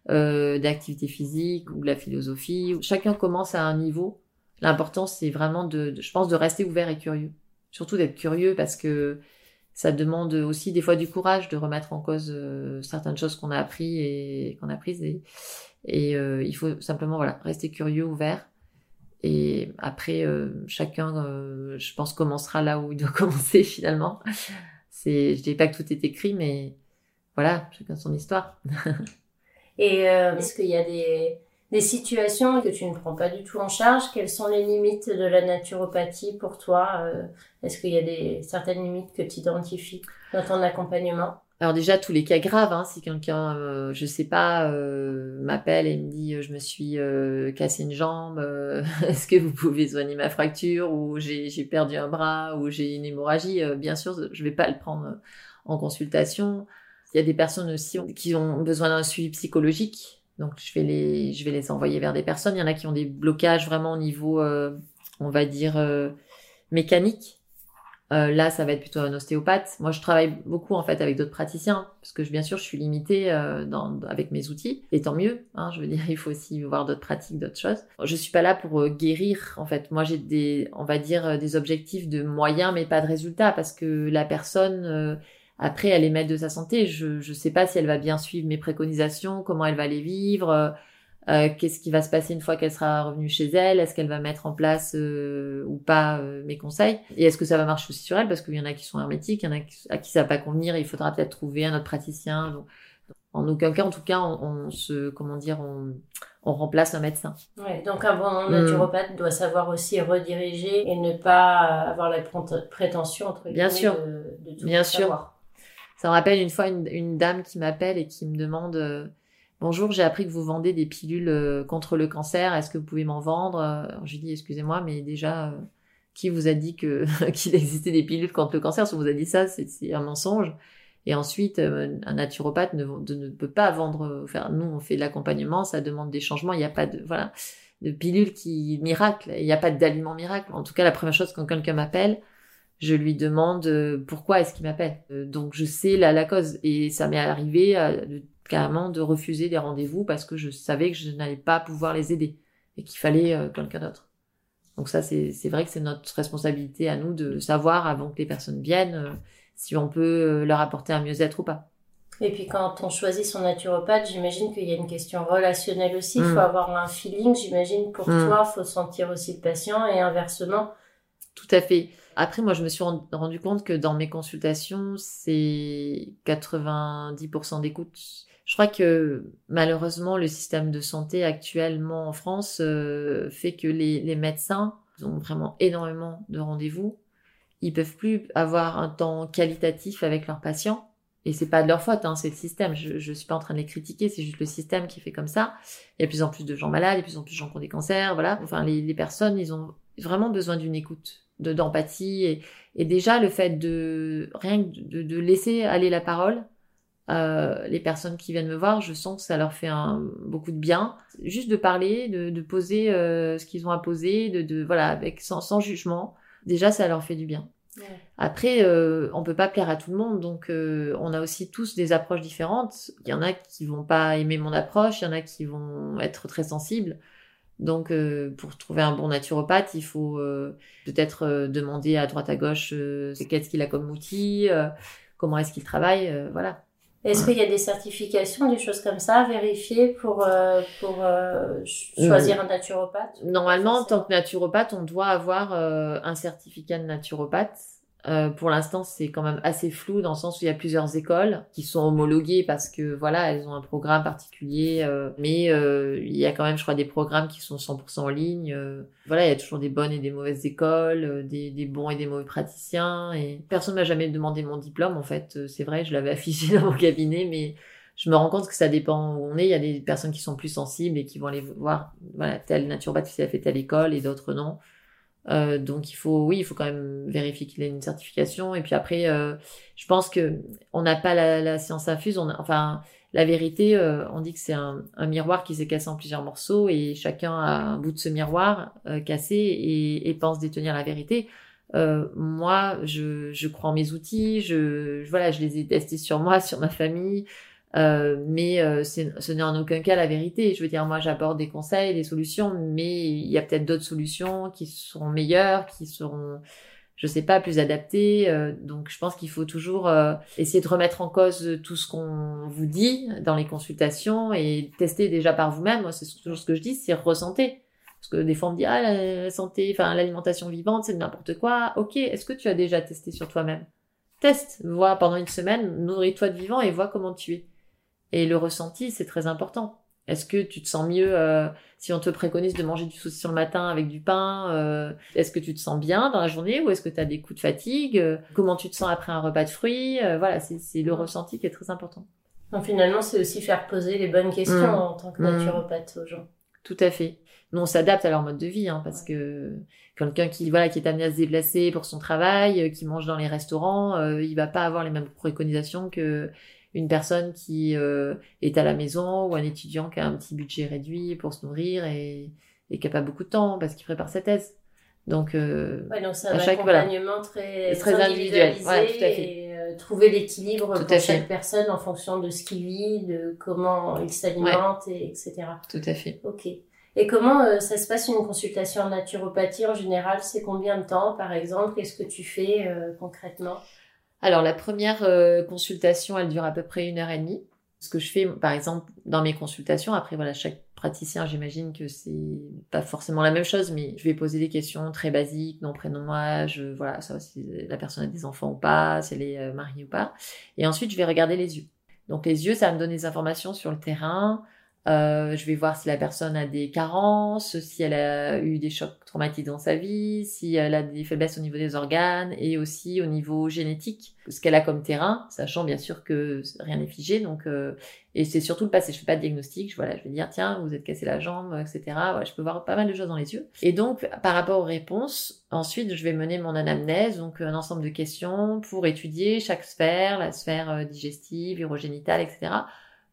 euh, d'activité physique ou de la philosophie. Chacun commence à un niveau. L'important, c'est vraiment de, je pense, de rester ouvert et curieux. Surtout d'être curieux parce que ça demande aussi des fois du courage de remettre en cause certaines choses qu'on a appris et qu'on a prises. Et il faut simplement voilà rester curieux, ouvert et après, euh, chacun, euh, je pense, commencera là où il doit commencer finalement. C'est, je dis pas que tout est écrit, mais voilà, chacun son histoire. Et euh, est-ce qu'il y a des, des situations que tu ne prends pas du tout en charge? Quelles sont les limites de la naturopathie pour toi? Est-ce qu'il y a des certaines limites que tu identifies dans ton accompagnement? Alors déjà tous les cas graves, hein, si quelqu'un, euh, je sais pas, euh, m'appelle et me dit euh, je me suis euh, cassé une jambe, est-ce que vous pouvez soigner ma fracture ou j'ai perdu un bras ou j'ai une hémorragie, bien sûr je vais pas le prendre en consultation. Il y a des personnes aussi qui ont besoin d'un suivi psychologique, donc je vais les je vais les envoyer vers des personnes. Il y en a qui ont des blocages vraiment au niveau, on va dire mécanique euh, là, ça va être plutôt un ostéopathe. Moi, je travaille beaucoup en fait avec d'autres praticiens parce que bien sûr, je suis limitée euh, dans, avec mes outils. Et tant mieux. Hein, je veux dire, il faut aussi voir d'autres pratiques, d'autres choses. Je suis pas là pour euh, guérir. En fait, moi, j'ai des, on va dire, des objectifs de moyens, mais pas de résultats parce que la personne après, elle est maître de sa santé. Je je sais pas si elle va bien suivre mes préconisations, comment elle va les vivre. Euh, qu'est-ce qui va se passer une fois qu'elle sera revenue chez elle? Est-ce qu'elle va mettre en place euh, ou pas euh, mes conseils? Et est-ce que ça va marcher aussi sur elle? Parce qu'il y en a qui sont hermétiques, il y en a à qui ça va pas convenir et il faudra peut-être trouver un autre praticien. Donc, en aucun cas, en tout cas, on, se, comment dire, on, on, remplace un médecin. Ouais, donc un bon naturopathe doit savoir aussi rediriger et ne pas avoir la prétention entre Bien sûr, de, tout bien sûr. Ça me rappelle une fois une, une dame qui m'appelle et qui me demande Bonjour, j'ai appris que vous vendez des pilules euh, contre le cancer. Est-ce que vous pouvez m'en vendre? Alors, Je lui dis excusez-moi, mais déjà, euh, qui vous a dit que qu'il existait des pilules contre le cancer? Si on vous a dit ça, c'est un mensonge. Et ensuite, euh, un naturopathe ne, peut pas vendre. Faire, nous, on fait de l'accompagnement, ça demande des changements. Il n'y a pas de voilà de pilules qui miracle. Il n'y a pas d'aliments miracle. En tout cas, la première chose quand quelqu'un m'appelle, je lui demande pourquoi est-ce qu'il m'appelle? donc je sais la, la cause et ça m'est arrivé carrément de refuser des rendez-vous parce que je savais que je n'allais pas pouvoir les aider et qu'il fallait euh, quelqu'un d'autre. Donc ça, c'est vrai que c'est notre responsabilité à nous de savoir avant que les personnes viennent euh, si on peut euh, leur apporter un mieux-être ou pas. Et puis quand on choisit son naturopathe, j'imagine qu'il y a une question relationnelle aussi. Il faut mm. avoir un feeling, j'imagine. Pour mm. toi, il faut sentir aussi le patient et inversement. Tout à fait. Après, moi, je me suis rendu compte que dans mes consultations, c'est 90% d'écoute. Je crois que malheureusement, le système de santé actuellement en France euh, fait que les, les médecins ont vraiment énormément de rendez-vous. Ils peuvent plus avoir un temps qualitatif avec leurs patients et c'est pas de leur faute, hein, c'est le système. Je, je suis pas en train de les critiquer, c'est juste le système qui fait comme ça. Il y a de plus en plus de gens malades, il y a de plus en plus de gens qui ont des cancers, voilà. Enfin, les, les personnes, ils ont vraiment besoin d'une écoute, de d'empathie et, et, déjà le fait de rien de, de laisser aller la parole. Euh, les personnes qui viennent me voir, je sens que ça leur fait un, beaucoup de bien. Juste de parler, de, de poser euh, ce qu'ils ont à poser, de, de voilà, avec sans, sans jugement. Déjà, ça leur fait du bien. Après, euh, on peut pas plaire à tout le monde, donc euh, on a aussi tous des approches différentes. Il y en a qui vont pas aimer mon approche, il y en a qui vont être très sensibles. Donc, euh, pour trouver un bon naturopathe, il faut euh, peut-être euh, demander à droite à gauche qu'est-ce qu'il a comme outil, comment est-ce qu'il travaille, voilà. Est-ce qu'il y a des certifications, des choses comme ça, vérifiées pour, pour choisir un naturopathe? Normalement, en tant que naturopathe, on doit avoir un certificat de naturopathe. Euh, pour l'instant, c'est quand même assez flou dans le sens où il y a plusieurs écoles qui sont homologuées parce que voilà, elles ont un programme particulier. Euh, mais euh, il y a quand même, je crois, des programmes qui sont 100% en ligne. Euh. voilà, il y a toujours des bonnes et des mauvaises écoles, euh, des, des, bons et des mauvais praticiens. Et personne m'a jamais demandé mon diplôme. En fait, c'est vrai, je l'avais affiché dans mon cabinet, mais je me rends compte que ça dépend où on est. Il y a des personnes qui sont plus sensibles et qui vont aller voir, voilà, tel naturopathe qui a fait telle école et d'autres non. Euh, donc il faut, oui, il faut quand même vérifier qu'il ait une certification. Et puis après, euh, je pense que on n'a pas la, la, science infuse. On a, enfin, la vérité, euh, on dit que c'est un, un, miroir qui s'est cassé en plusieurs morceaux et chacun a un bout de ce miroir euh, cassé et, et, pense détenir la vérité. Euh, moi, je, je crois en mes outils. Je, voilà, je les ai testés sur moi, sur ma famille. Euh, mais euh, ce n'est en aucun cas la vérité. Je veux dire, moi, j'apporte des conseils, des solutions, mais il y a peut-être d'autres solutions qui seront meilleures, qui seront, je sais pas, plus adaptées. Euh, donc, je pense qu'il faut toujours euh, essayer de remettre en cause tout ce qu'on vous dit dans les consultations et tester déjà par vous-même. C'est toujours ce que je dis, c'est ressenter. Parce que des fois, on me dit, ah, la santé, enfin, l'alimentation vivante, c'est n'importe quoi. Ok, est-ce que tu as déjà testé sur toi-même? Teste, vois pendant une semaine, nourris-toi de vivant et vois comment tu es. Et le ressenti, c'est très important. Est-ce que tu te sens mieux euh, si on te préconise de manger du saucisson le matin avec du pain euh, Est-ce que tu te sens bien dans la journée ou est-ce que tu as des coups de fatigue euh, Comment tu te sens après un repas de fruits euh, Voilà, c'est le ressenti qui est très important. Donc finalement, c'est aussi faire poser les bonnes questions mmh. en tant que mmh. naturopathe aux gens. Tout à fait. Nous, on s'adapte à leur mode de vie, hein, parce que quelqu'un qui voilà qui est amené à se déplacer pour son travail, qui mange dans les restaurants, euh, il va pas avoir les mêmes préconisations que une personne qui euh, est à la maison ou un étudiant qui a un petit budget réduit pour se nourrir et, et qui n'a pas beaucoup de temps parce qu'il prépare sa thèse. Donc, euh, ouais, donc c'est un chaque, accompagnement voilà, très, très individuel. Ouais, tout à fait. Et, euh, trouver l'équilibre pour chaque fait. personne en fonction de ce qu'il vit, de comment il s'alimente, ouais. etc. Tout à fait. Ok. Et comment euh, ça se passe une consultation en naturopathie en général? C'est combien de temps, par exemple? Qu'est-ce que tu fais concrètement? Alors la première euh, consultation, elle dure à peu près une heure et demie. Ce que je fais, par exemple, dans mes consultations, après voilà, chaque praticien, j'imagine que c'est pas forcément la même chose, mais je vais poser des questions très basiques, nom, prénom, âge, voilà, ça si la personne a des enfants ou pas, si elle est euh, mariée ou pas. Et ensuite, je vais regarder les yeux. Donc les yeux, ça va me donner des informations sur le terrain, euh, je vais voir si la personne a des carences, si elle a eu des chocs traumatiques dans sa vie, si elle a des faiblesses au niveau des organes et aussi au niveau génétique, ce qu'elle a comme terrain, sachant bien sûr que rien n'est figé. Donc, euh, et c'est surtout le passé. Je fais pas de diagnostic. Je, voilà, je vais dire tiens, vous êtes cassé la jambe, etc. Voilà, je peux voir pas mal de choses dans les yeux. Et donc, par rapport aux réponses, ensuite, je vais mener mon anamnèse, donc un ensemble de questions pour étudier chaque sphère, la sphère euh, digestive, urogénitale, etc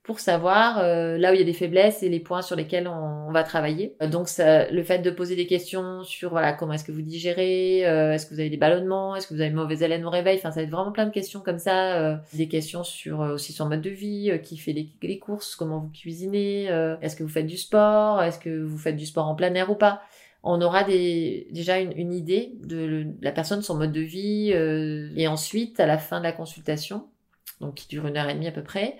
pour savoir euh, là où il y a des faiblesses et les points sur lesquels on, on va travailler. Euh, donc ça, le fait de poser des questions sur voilà comment est-ce que vous digérez, euh, est-ce que vous avez des ballonnements, est-ce que vous avez une mauvaise haleine au réveil, enfin ça va être vraiment plein de questions comme ça, euh, des questions sur aussi sur mode de vie, qui fait les, les, courses, comment vous cuisinez, est-ce que vous faites du sport, est-ce que vous faites du sport en plein air ou pas? On aura des, déjà une, une idée de, la personne, son mode de vie, et ensuite à la fin de la consultation, donc qui dure une heure et demie à peu près,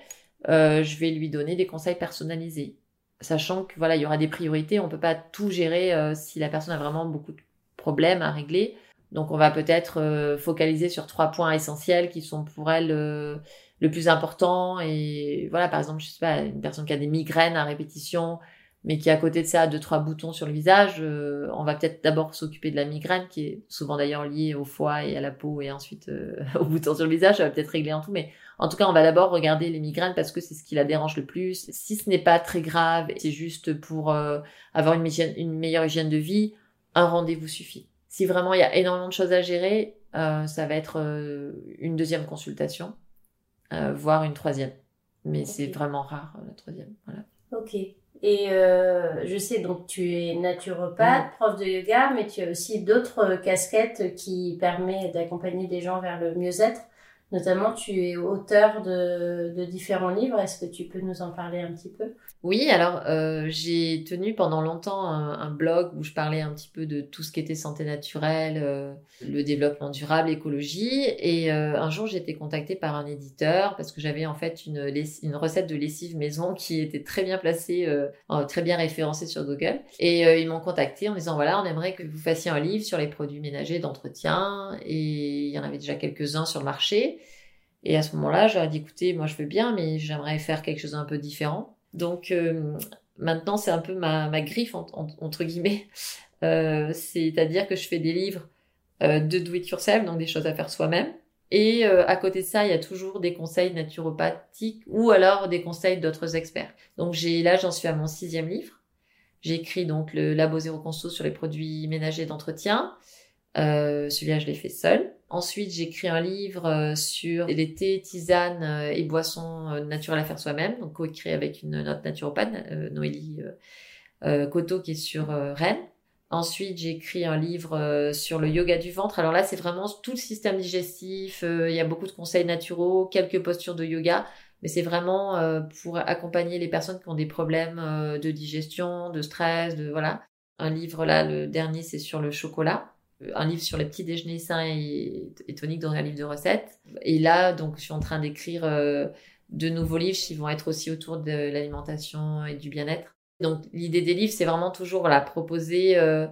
euh, je vais lui donner des conseils personnalisés, sachant que voilà, il y aura des priorités. On peut pas tout gérer euh, si la personne a vraiment beaucoup de problèmes à régler. Donc on va peut-être focaliser sur trois points essentiels qui sont pour elle le plus important. Et voilà, par exemple, je sais pas, une personne qui a des migraines à répétition, mais qui à côté de ça a deux trois boutons sur le visage, euh, on va peut-être d'abord s'occuper de la migraine, qui est souvent d'ailleurs liée au foie et à la peau, et ensuite euh, aux boutons sur le visage. Ça va peut-être régler en tout, mais en tout cas, on va d'abord regarder les migraines parce que c'est ce qui la dérange le plus. Si ce n'est pas très grave, c'est juste pour euh, avoir une, une meilleure hygiène de vie, un rendez-vous suffit. Si vraiment il y a énormément de choses à gérer, ça va être une deuxième consultation euh, voire une troisième. Mais c'est vraiment rare, la troisième. Voilà. Ok. Et euh, je sais, donc tu es naturopathe, prof de yoga, mais tu as aussi d'autres casquettes qui permettent d'accompagner des gens vers le mieux-être. Notamment, tu es auteur de, différents livres. Est-ce que tu peux nous en parler un petit peu? Oui, alors euh, j'ai tenu pendant longtemps un, blog où je parlais un petit peu de tout ce qui était santé naturelle, euh, le développement durable, l'écologie. Et euh, un jour, j'ai été contactée par un éditeur parce que j'avais en fait une, recette de lessive maison qui était très bien placée, très bien référencée sur Google. Et ils m'ont contacté en disant voilà, on aimerait que vous fassiez un livre sur les produits ménagers d'entretien. Et il y en avait déjà quelques-uns sur le marché. Et à ce moment-là, j'aurais dit, écoutez, moi je veux bien, mais j'aimerais faire quelque chose d'un peu différent. Donc euh, maintenant, c'est un peu ma, ma griffe, entre guillemets. Euh, C'est-à-dire que je fais des livres euh, de do it yourself, donc des choses à faire soi-même. Et euh, à côté de ça, il y a toujours des conseils naturopathiques ou alors des conseils d'autres experts. Donc j'ai là, j'en suis à mon sixième livre. J'ai écrit donc le Labo Conso sur les produits ménagers d'entretien. Euh, celui-là, je l'ai fait seul. Ensuite, j'ai écrit un livre euh, sur les thés, tisanes euh, et boissons naturelles à faire soi-même, donc co-écrit avec une autre naturopathe, Noélie Coteau, qui est sur Rennes. Ensuite, j'ai écrit un livre sur le yoga du ventre. Alors là, c'est vraiment tout le système digestif. il y a beaucoup de conseils naturaux, quelques postures de yoga, mais c'est vraiment pour accompagner les personnes qui ont des problèmes de digestion, de stress, de voilà. Un livre là, le dernier, c'est sur le chocolat un livre sur les petits déjeuners sains et, toniques dans un livre de recettes. Et là, donc, je suis en train d'écrire euh, de nouveaux livres qui vont être aussi autour de l'alimentation et du bien-être. Donc, l'idée des livres, c'est vraiment toujours voilà, proposer euh,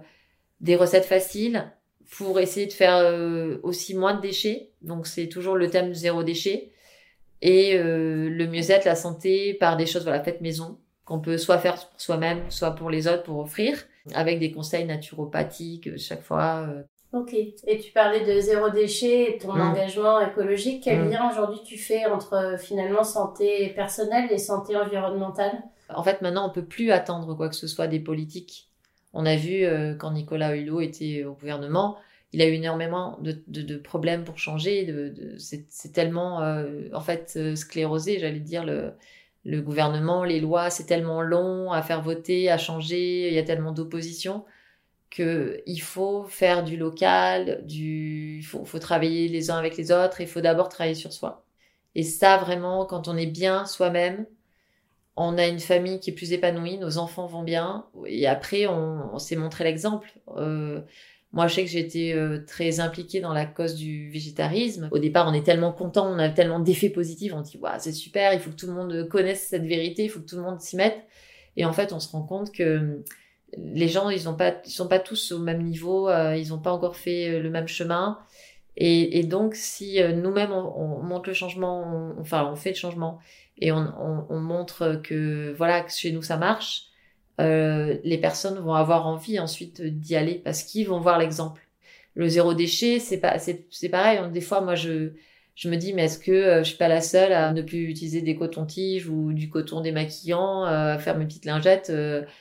des recettes faciles pour essayer de faire euh, aussi moins de déchets. Donc, c'est toujours le thème zéro déchet. Et le mieux-être, la santé, par des choses voilà, faites maison, qu'on peut soit faire pour soi-même, soit pour les autres pour offrir avec des conseils naturopathiques euh, chaque fois. Euh. Ok. Et tu parlais de zéro déchet et ton mm. engagement écologique. Quel mm. lien aujourd'hui tu fais entre euh, finalement santé personnelle et santé environnementale? En fait, maintenant, on peut plus attendre quoi que ce soit des politiques. On a vu quand Nicolas Hulot était au gouvernement, il a eu énormément de, de, de problèmes pour changer. De, de c'est tellement, en fait, sclérosé, j'allais dire, le, le gouvernement, les lois, c'est tellement long à faire voter, à changer, il y a tellement d'opposition que il faut faire du local, du, il faut, travailler les uns avec les autres, il faut d'abord travailler sur soi. Et ça, vraiment, quand on est bien soi-même, on a une famille qui est plus épanouie, nos enfants vont bien, et après, on, on s'est montré l'exemple. Euh, moi, je sais que été euh, très impliquée dans la cause du végétarisme. Au départ, on est tellement content, on a tellement d'effets positifs, on dit, waouh, c'est super, il faut que tout le monde connaisse cette vérité, il faut que tout le monde s'y mette. Et en fait, on se rend compte que hum, les gens, ils ont pas, ils sont pas tous au même niveau, euh, ils n'ont pas encore fait euh, le même chemin. Et, et donc, si nous-mêmes on, on, montre le changement, on, enfin, on fait le changement et on, on, montre que voilà, que chez nous ça marche, euh, les personnes vont avoir envie ensuite d'y aller parce qu'ils vont voir l'exemple. Le zéro déchet, c'est pas, c'est pareil. Des fois, moi, je, je me dis, mais est-ce que euh, je suis pas la seule à ne plus utiliser des cotons-tiges ou du coton démaquillant, euh, à faire mes petites lingettes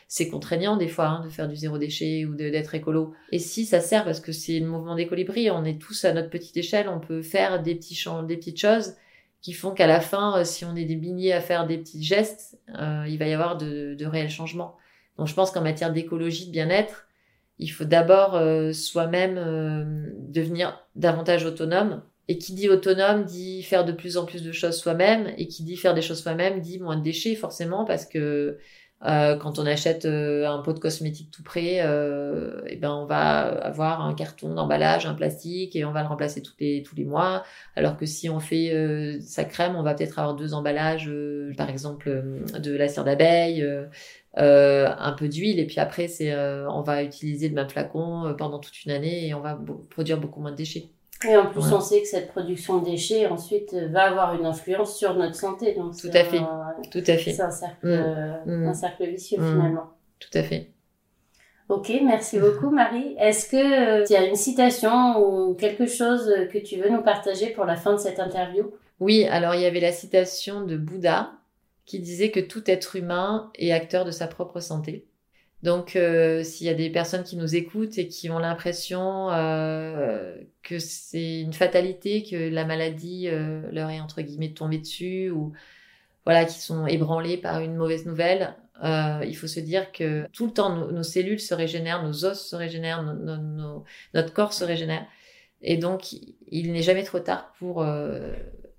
C'est contraignant des fois hein, de faire du zéro déchet ou d'être écolo. Et si ça sert parce que c'est le mouvement des colibris, on est tous à notre petite échelle, on peut faire des petits des petites choses qui font qu'à la fin, si on est des milliers à faire des petits gestes, il va y avoir de, de réels changements. Donc je pense qu'en matière d'écologie, de bien-être, il faut d'abord euh, soi-même euh, devenir davantage autonome. Et qui dit autonome dit faire de plus en plus de choses soi-même. Et qui dit faire des choses soi-même dit moins de déchets forcément parce que Euh, quand on achète euh, un pot de cosmétique tout prêt, euh, eh ben on va avoir un carton d'emballage, un plastique et on va le remplacer tous les tous les mois. Alors que si on fait euh, sa crème, on va peut-être avoir deux emballages, par exemple de la cire d'abeille, un peu d'huile et puis après c'est on va utiliser le même flacon pendant toute une année et on va produire beaucoup moins de déchets. Et en plus, on sait que cette production de déchets, ensuite, euh, va avoir une influence sur notre santé. Donc Tout à fait. Tout à fait. C'est un cercle, mm. Mm. un cercle vicieux, Mm. finalement. Tout à fait. Ok, merci beaucoup, Marie. Est-ce que tu as une citation ou quelque chose que tu veux nous partager pour la fin de cette interview? Oui, alors il y avait la citation de Bouddha qui disait que tout être humain est acteur de sa propre santé. Donc, euh, s'il y a des personnes qui nous écoutent et qui ont l'impression euh, que c'est une fatalité, que la maladie euh, leur est entre guillemets tombée dessus, ou voilà, qui sont ébranlés par une mauvaise nouvelle, il faut se dire que tout le temps nos, cellules se régénèrent, nos os se régénèrent, no- no- no- notre corps se régénère, et donc il n'est jamais trop tard pour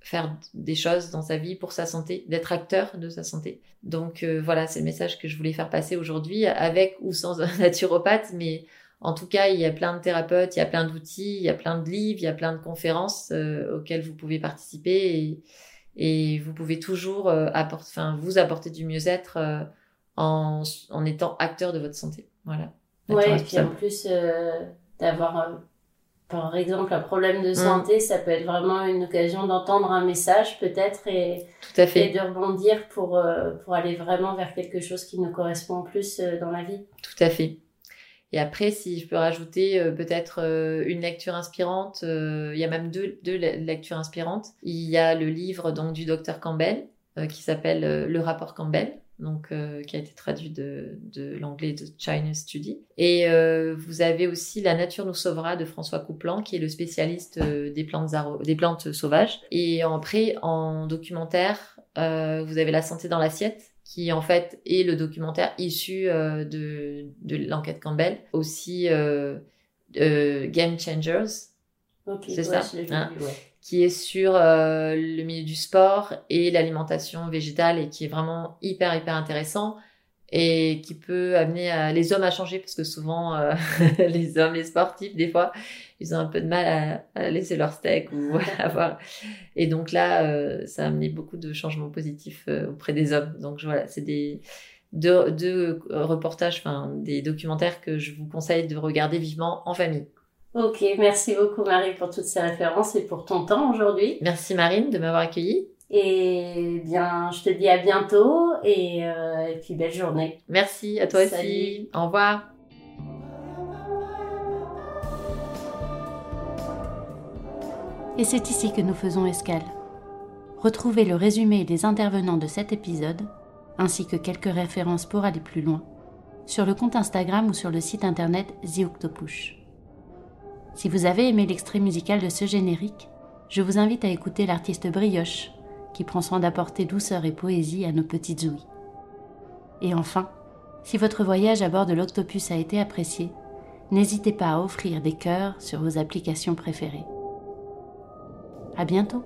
faire des choses dans sa vie pour sa santé, d'être acteur de sa santé. Donc euh, voilà, c'est le message que je voulais faire passer aujourd'hui, avec ou sans un naturopathe, mais en tout cas, il y a plein de thérapeutes, il y a plein d'outils, il y a plein de livres, il y a plein de conférences euh, auxquelles vous pouvez participer et, et vous pouvez toujours euh, apporter, enfin, vous apporter du mieux-être euh, en, en étant acteur de votre santé. Voilà. Ouais, et puis en plus euh, d'avoir, par exemple, un problème Mm. de santé, ça peut être vraiment une occasion d'entendre un message peut-être et, Tout à et fait, de rebondir pour, euh, pour aller vraiment vers quelque chose qui nous correspond plus euh, dans la vie. tout à fait. Et après, si je peux rajouter euh, peut-être une lecture inspirante, il y a même deux, deux le- lectures inspirantes. Il y a le livre donc du docteur Campbell qui s'appelle Le rapport Campbell, donc euh, qui a été traduit de, de l'anglais de China Study. Et euh, vous avez aussi La nature nous sauvera de François Couplan, qui est le spécialiste euh, des plantes des plantes sauvages. Et après, en documentaire, euh, vous avez La santé dans l'assiette qui en fait est le documentaire issu euh, de, de l'enquête Campbell, aussi Game Changers, Ok, C'est ouais, ça, vu, hein. ouais. Qui est sur euh, le milieu du sport et l'alimentation végétale et qui est vraiment hyper hyper intéressant et qui peut amener à- les hommes à changer parce que souvent euh, les hommes les sportifs des fois ils ont un peu de mal à, laisser leur steak ou à avoir. Et donc là euh, ça a amené beaucoup de changements positifs euh, auprès des hommes. Donc voilà c'est des deux, deux reportages enfin des documentaires que je vous conseille de regarder vivement en famille Ok, merci beaucoup Marie pour toutes ces références et pour ton temps aujourd'hui. merci Marine de m'avoir accueillie Et bien, je te dis à bientôt et, euh, et puis belle journée. Merci à toi Salut. aussi. Au revoir. Et c'est ici que nous faisons escale. Retrouvez le résumé des intervenants de cet épisode, ainsi que quelques références pour aller plus loin, sur le compte Instagram ou sur le site internet The Octopush. Si vous avez aimé l'extrait musical de ce générique, je vous invite à écouter l'artiste Brioche, qui prend soin d'apporter douceur et poésie à nos petites ouïes. Et enfin, si votre voyage à bord de l'Octopus a été apprécié, n'hésitez pas à offrir des cœurs sur vos applications préférées. À bientôt!